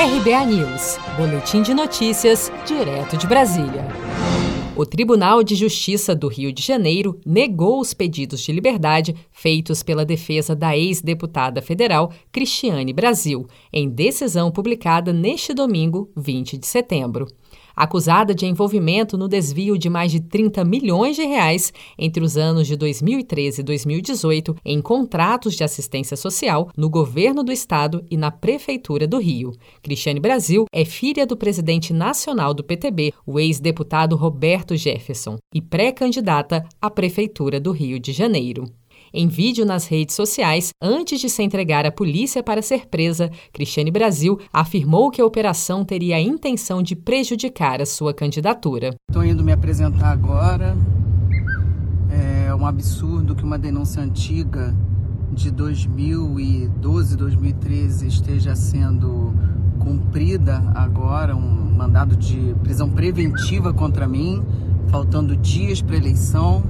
RBA News, Boletim de Notícias, direto de Brasília. O Tribunal de Justiça do Rio de Janeiro negou os pedidos de liberdade feitos pela defesa da ex-deputada federal Cristiane Brasil, em decisão publicada neste domingo, 20 de setembro acusada de envolvimento no desvio de mais de 30 milhões de reais entre os anos de 2013 e 2018 em contratos de assistência social no governo do estado e na prefeitura do Rio. Cristiane Brasil é filha do presidente nacional do PTB, o ex-deputado Roberto Jefferson, e pré-candidata à prefeitura do Rio de Janeiro. Em vídeo nas redes sociais, antes de se entregar à polícia para ser presa, Cristiane Brasil afirmou que a operação teria a intenção de prejudicar a sua candidatura. Estou indo me apresentar agora. É um absurdo que uma denúncia antiga de 2012, 2013 esteja sendo cumprida agora, um mandado de prisão preventiva contra mim, faltando dias para eleição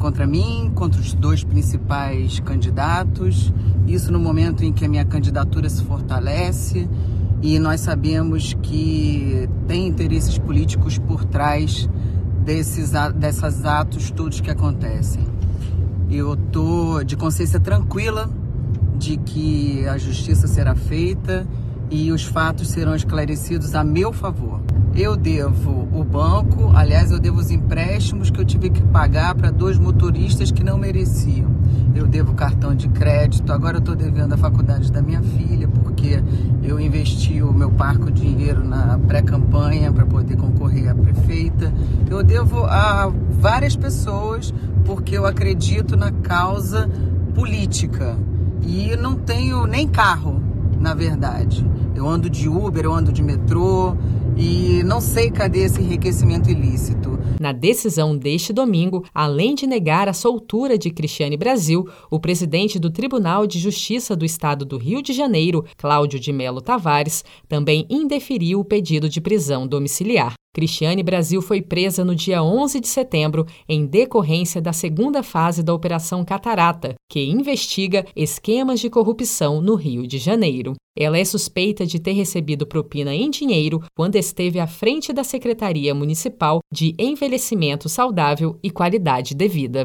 contra mim, contra os dois principais candidatos. Isso no momento em que a minha candidatura se fortalece e nós sabemos que tem interesses políticos por trás desses desses atos todos que acontecem. Eu tô de consciência tranquila de que a justiça será feita e os fatos serão esclarecidos a meu favor. Eu devo o banco, aliás, eu devo os empréstimos que eu tive que pagar para dois motoristas que não mereciam. Eu devo cartão de crédito, agora eu estou devendo a faculdade da minha filha, porque eu investi o meu parco dinheiro na pré-campanha para poder concorrer a prefeita. Eu devo a várias pessoas, porque eu acredito na causa política. E não tenho nem carro, na verdade. Eu ando de Uber, eu ando de metrô e não sei cadê esse enriquecimento ilícito. Na decisão deste domingo, além de negar a soltura de Cristiane Brasil, o presidente do Tribunal de Justiça do Estado do Rio de Janeiro, Cláudio de Melo Tavares, também indeferiu o pedido de prisão domiciliar. Cristiane Brasil foi presa no dia 11 de setembro em decorrência da segunda fase da Operação Catarata, que investiga esquemas de corrupção no Rio de Janeiro. Ela é suspeita de ter recebido propina em dinheiro quando esteve à frente da Secretaria Municipal de Envelhecimento Saudável e Qualidade de Vida.